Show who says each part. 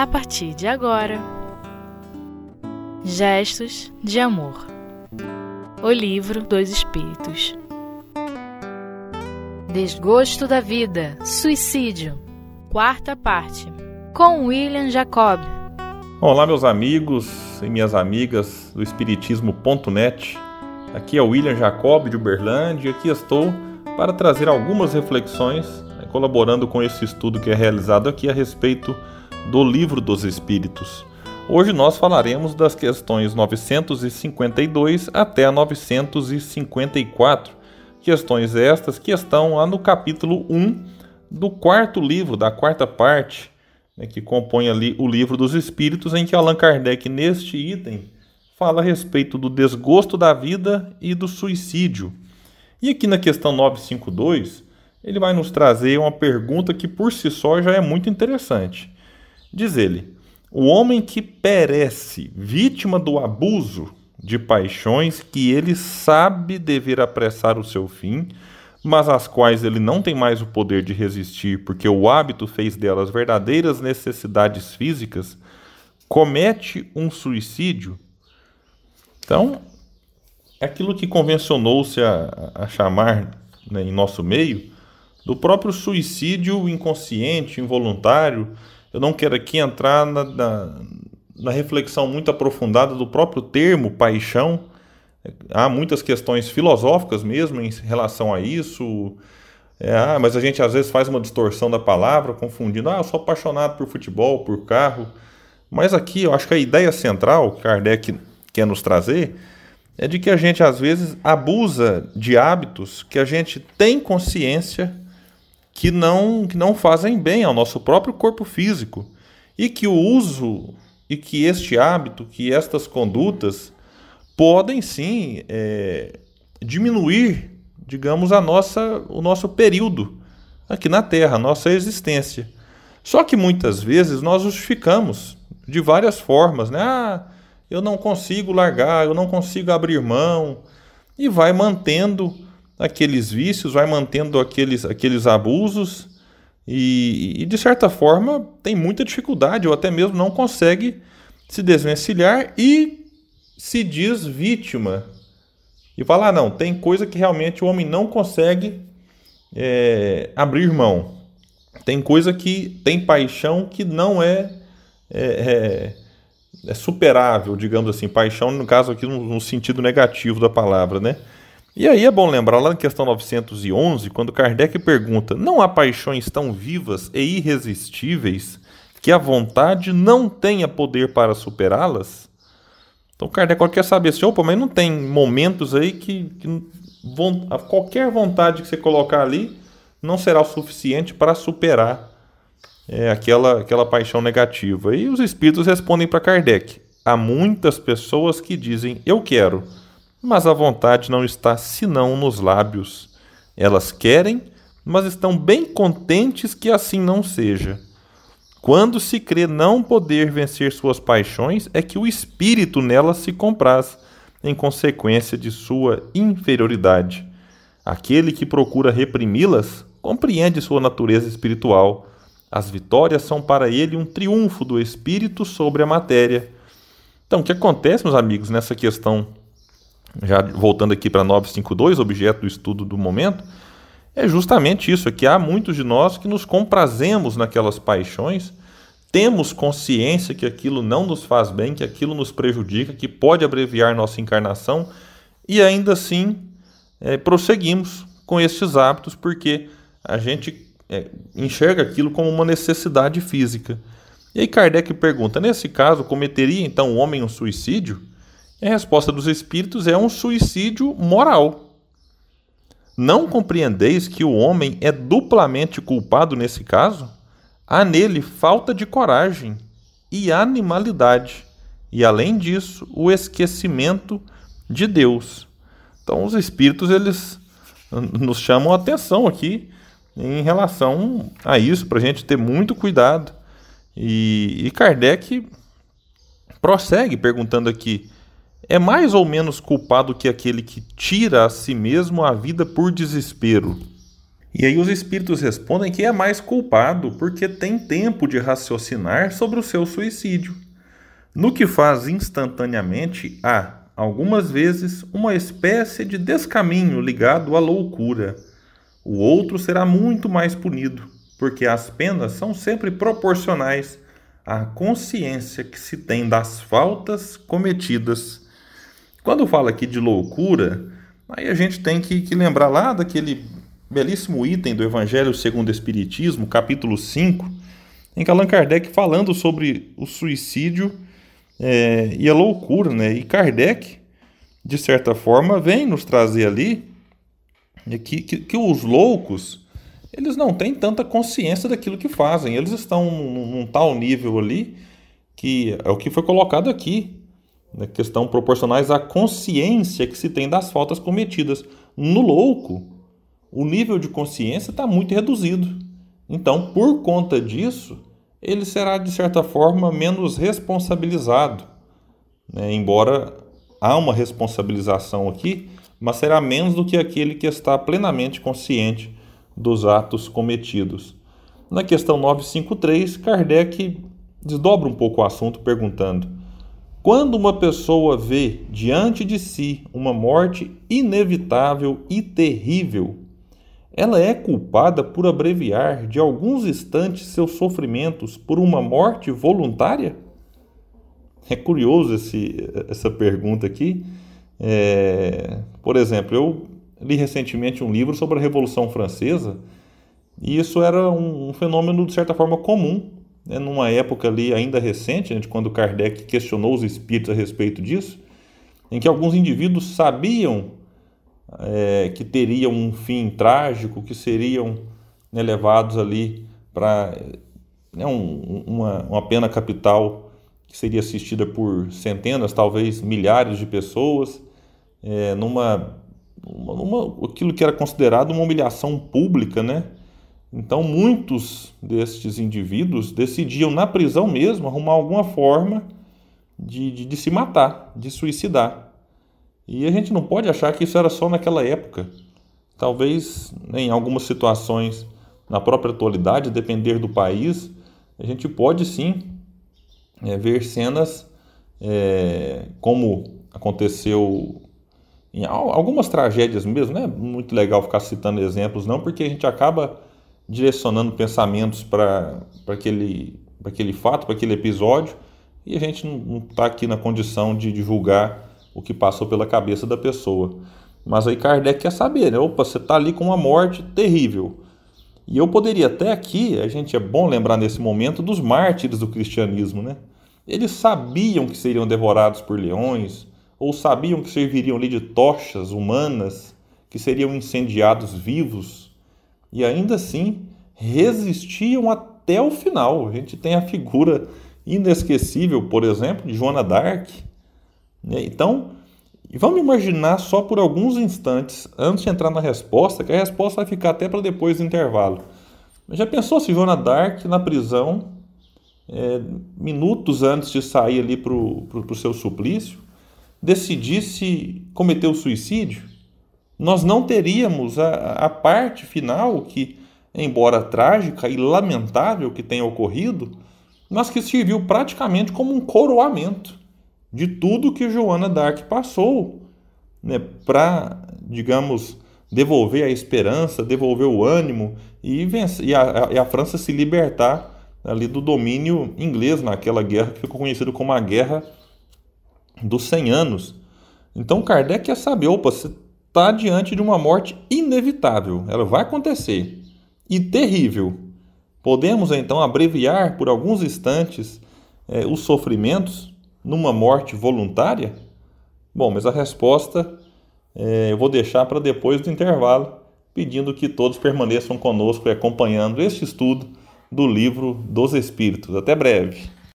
Speaker 1: a partir de agora. Gestos de Amor. O Livro dos Espíritos. Desgosto da Vida Suicídio. Quarta parte. Com William Jacob.
Speaker 2: Olá, meus amigos e minhas amigas do Espiritismo.net. Aqui é o William Jacob de Uberlândia e aqui estou para trazer algumas reflexões, né, colaborando com esse estudo que é realizado aqui a respeito do Livro dos Espíritos. Hoje nós falaremos das questões 952 até a 954, questões estas que estão lá no capítulo 1 do quarto livro, da quarta parte, né, que compõe ali o Livro dos Espíritos, em que Allan Kardec, neste item, fala a respeito do desgosto da vida e do suicídio. E aqui na questão 952, ele vai nos trazer uma pergunta que por si só já é muito interessante. Diz ele: O homem que perece vítima do abuso de paixões que ele sabe dever apressar o seu fim, mas às quais ele não tem mais o poder de resistir, porque o hábito fez delas verdadeiras necessidades físicas, comete um suicídio. Então, é aquilo que convencionou-se a, a, chamar né, em nosso meio do próprio suicídio inconsciente, involuntário, eu não quero aqui entrar na, na, na reflexão muito aprofundada do próprio termo paixão. Há muitas questões filosóficas mesmo em relação a isso. É, ah, mas a gente às vezes faz uma distorção da palavra, confundindo, ah, eu sou apaixonado por futebol, por carro. Mas aqui eu acho que a ideia central que Kardec quer nos trazer é de que a gente às vezes abusa de hábitos que a gente tem consciência que não, que não fazem bem ao nosso próprio corpo físico e que o uso e que este hábito, que estas condutas podem sim é, diminuir, digamos, a nossa, o nosso período aqui na Terra, a nossa existência. Só que muitas vezes nós justificamos de várias formas, né? Ah, eu não consigo largar, eu não consigo abrir mão, e vai mantendo aqueles vícios, vai mantendo aqueles, aqueles abusos e, e, de certa forma, tem muita dificuldade ou até mesmo não consegue se desvencilhar e se diz vítima. E fala: ah, não, tem coisa que realmente o homem não consegue é, abrir mão. Tem coisa que tem paixão que não é, é, é, é superável, digamos assim. Paixão, no caso aqui, no, no sentido negativo da palavra, né? E aí é bom lembrar lá na questão 911, quando Kardec pergunta: não há paixões tão vivas e irresistíveis que a vontade não tenha poder para superá-las? Então Kardec quer saber assim: opa, mas não tem momentos aí que, que qualquer vontade que você colocar ali não será o suficiente para superar é, aquela, aquela paixão negativa. E os espíritos respondem para Kardec: há muitas pessoas que dizem eu quero mas a vontade não está senão nos lábios. Elas querem, mas estão bem contentes que assim não seja. Quando se crê não poder vencer suas paixões, é que o espírito nelas se compraz, em consequência de sua inferioridade. Aquele que procura reprimi-las compreende sua natureza espiritual. As vitórias são para ele um triunfo do espírito sobre a matéria. Então, o que acontece, meus amigos, nessa questão já voltando aqui para 952, objeto do estudo do momento, é justamente isso, é que há muitos de nós que nos comprazemos naquelas paixões, temos consciência que aquilo não nos faz bem, que aquilo nos prejudica, que pode abreviar nossa encarnação, e ainda assim é, prosseguimos com estes hábitos, porque a gente é, enxerga aquilo como uma necessidade física. E aí Kardec pergunta: nesse caso, cometeria então o homem um suicídio? E a resposta dos espíritos é um suicídio moral. Não compreendeis que o homem é duplamente culpado nesse caso? Há nele falta de coragem e animalidade, e além disso, o esquecimento de Deus. Então, os espíritos eles nos chamam a atenção aqui em relação a isso, para a gente ter muito cuidado. E, e Kardec prossegue perguntando aqui é mais ou menos culpado que aquele que tira a si mesmo a vida por desespero. E aí os espíritos respondem que é mais culpado porque tem tempo de raciocinar sobre o seu suicídio. No que faz instantaneamente, há, algumas vezes, uma espécie de descaminho ligado à loucura. O outro será muito mais punido, porque as penas são sempre proporcionais à consciência que se tem das faltas cometidas. Quando fala aqui de loucura, aí a gente tem que, que lembrar lá daquele belíssimo item do Evangelho segundo o Espiritismo, capítulo 5, em que Allan Kardec falando sobre o suicídio é, e a loucura, né? E Kardec, de certa forma, vem nos trazer ali que, que, que os loucos eles não têm tanta consciência daquilo que fazem. Eles estão num, num tal nível ali que é o que foi colocado aqui, né? questão proporcionais à consciência que se tem das faltas cometidas. No louco, o nível de consciência está muito reduzido. Então, por conta disso, ele será, de certa forma, menos responsabilizado. Né? Embora há uma responsabilização aqui, mas será menos do que aquele que está plenamente consciente dos atos cometidos. Na questão 953, Kardec desdobra um pouco o assunto perguntando: quando uma pessoa vê diante de si uma morte inevitável e terrível, ela é culpada por abreviar de alguns instantes seus sofrimentos por uma morte voluntária? É curioso esse, essa pergunta aqui. É, por exemplo, eu li recentemente um livro sobre a Revolução Francesa e isso era um, um fenômeno de certa forma comum, né, numa época ali ainda recente, né, de quando Kardec questionou os espíritos a respeito disso, em que alguns indivíduos sabiam é, que teriam um fim trágico, que seriam né, levados ali para né, um, uma, uma pena capital que seria assistida por centenas, talvez milhares de pessoas, é, numa, numa, aquilo que era considerado uma humilhação pública, né? Então muitos destes indivíduos decidiam na prisão mesmo arrumar alguma forma de, de, de se matar, de suicidar. E a gente não pode achar que isso era só naquela época. Talvez em algumas situações, na própria atualidade, depender do país, a gente pode sim é, ver cenas é, como aconteceu em algumas tragédias mesmo. Não é muito legal ficar citando exemplos, não, porque a gente acaba direcionando pensamentos para aquele, aquele fato, para aquele episódio, e a gente não está aqui na condição de divulgar o que passou pela cabeça da pessoa. Mas aí Kardec quer saber, né? Opa, você está ali com uma morte terrível. E eu poderia até aqui, a gente é bom lembrar nesse momento dos mártires do cristianismo, né? Eles sabiam que seriam devorados por leões, ou sabiam que serviriam ali de tochas humanas, que seriam incendiados vivos, e ainda assim resistiam até o final. A gente tem a figura inesquecível, por exemplo, de Joana d'Arc, né? Então, vamos imaginar só por alguns instantes, antes de entrar na resposta, que a resposta vai ficar até para depois do intervalo. Já pensou se Joana Dark na prisão, é, minutos antes de sair ali para o seu suplício, decidisse cometer o suicídio? Nós não teríamos a, a parte final que, embora trágica e lamentável que tenha ocorrido, mas que serviu praticamente como um coroamento de tudo que Joana d'Arc passou, né, para, digamos, devolver a esperança, devolver o ânimo e, vencer, e, a, a França se libertar ali do domínio inglês naquela guerra que ficou conhecida como a Guerra dos 100 Anos. Então Kardec quer saber, opa, você está diante de uma morte inevitável, ela vai acontecer e terrível. Podemos então abreviar por alguns instantes é, os sofrimentos numa morte voluntária? Bom, mas a resposta é, eu vou deixar para depois do intervalo, pedindo que todos permaneçam conosco e acompanhando este estudo do livro dos Espíritos. Até breve.